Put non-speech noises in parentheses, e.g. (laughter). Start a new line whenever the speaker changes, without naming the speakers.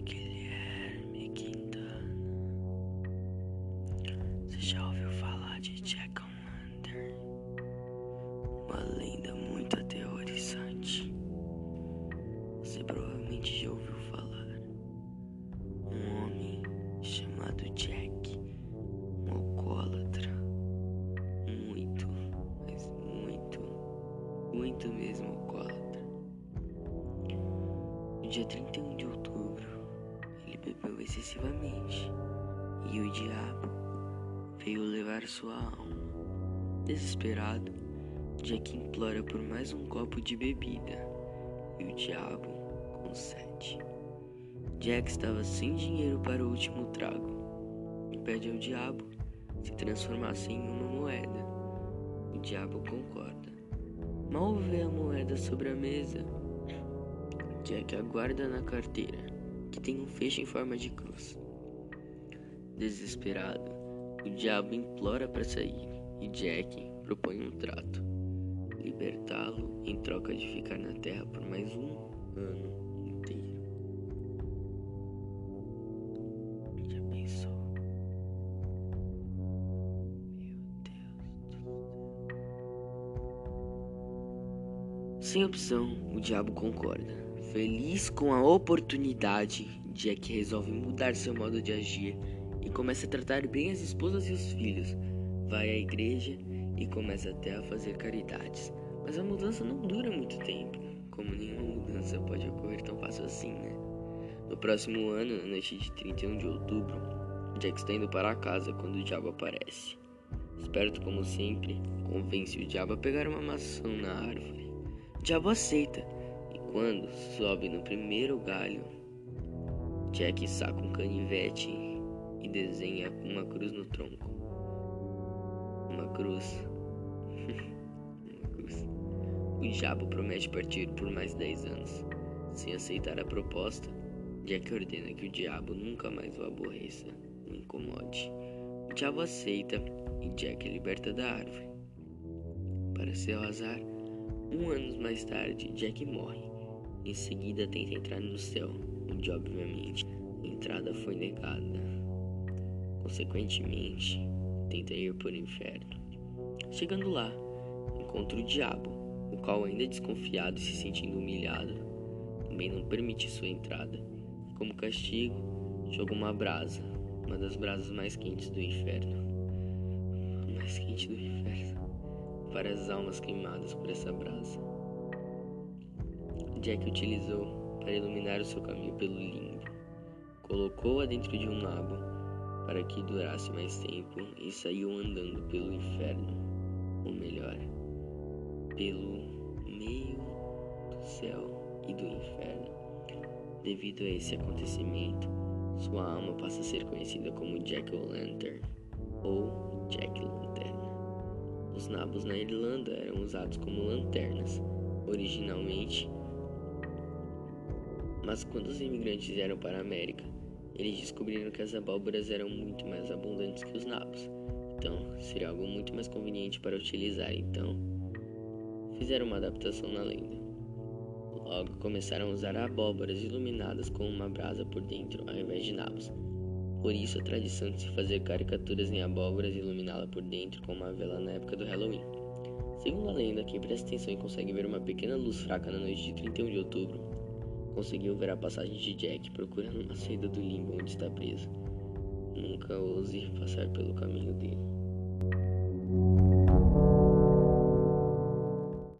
Guilherme Quintana. Você já ouviu falar de Jack O'Lantern? Uma lenda muito aterrorizante. Você provavelmente já ouviu falar. Um homem chamado Jack, um alcoólatra. Muito, mas muito, muito mesmo alcoólatra. No dia 31 de bebeu excessivamente e o diabo veio levar sua alma. Desesperado, Jack implora por mais um copo de bebida e o diabo concede. Jack estava sem dinheiro para o último trago e pede ao diabo se transformasse em uma moeda. O diabo concorda. Mal vê a moeda sobre a mesa, Jack aguarda na carteira, que tem um feixe em forma de cruz. Desesperado, o diabo implora para sair e Jack propõe um trato: libertá-lo em troca de ficar na Terra por mais um ano inteiro. Já pensou? Meu Deus. Sem opção, o diabo concorda. Feliz com a oportunidade, Jack resolve mudar seu modo de agir e começa a tratar bem as esposas e os filhos. Vai à igreja e começa até a fazer caridades. Mas a mudança não dura muito tempo, como nenhuma mudança pode ocorrer tão fácil assim, né? No próximo ano, na noite de 31 de outubro, Jack está indo para casa quando o diabo aparece. Esperto como sempre, convence o diabo a pegar uma maçã na árvore. O diabo aceita quando sobe no primeiro galho, Jack saca um canivete e desenha uma cruz no tronco. Uma cruz. (laughs) uma cruz. O diabo promete partir por mais 10 anos. Sem aceitar a proposta, Jack ordena que o diabo nunca mais o aborreça, o incomode. O diabo aceita e Jack é liberta da árvore. Para seu azar, um ano mais tarde, Jack morre. Em seguida, tenta entrar no céu, onde obviamente a entrada foi negada. Consequentemente, tenta ir para o inferno. Chegando lá, encontra o diabo, o qual, ainda desconfiado e se sentindo humilhado, também não permite sua entrada. Como castigo, joga uma brasa, uma das brasas mais quentes do inferno. Mais quente do inferno. Várias almas queimadas por essa brasa. Jack utilizou para iluminar o seu caminho pelo limbo. Colocou-a dentro de um nabo para que durasse mais tempo e saiu andando pelo inferno, ou melhor, pelo meio do céu e do inferno. Devido a esse acontecimento, sua alma passa a ser conhecida como Jack O'Lantern ou Jack Lanterna. Os nabos na Irlanda eram usados como lanternas, originalmente, mas quando os imigrantes vieram para a América, eles descobriram que as abóboras eram muito mais abundantes que os nabos, então seria algo muito mais conveniente para utilizar. Então, fizeram uma adaptação na lenda. Logo começaram a usar abóboras iluminadas com uma brasa por dentro ao invés de nabos. Por isso a tradição de se fazer caricaturas em abóboras e iluminá-la por dentro com uma vela na época do Halloween. Segundo a lenda, quem presta atenção e consegue ver uma pequena luz fraca na noite de 31 de outubro conseguiu ver a passagem de Jack procurando uma saída do limbo onde está preso. Nunca ouse passar pelo caminho dele.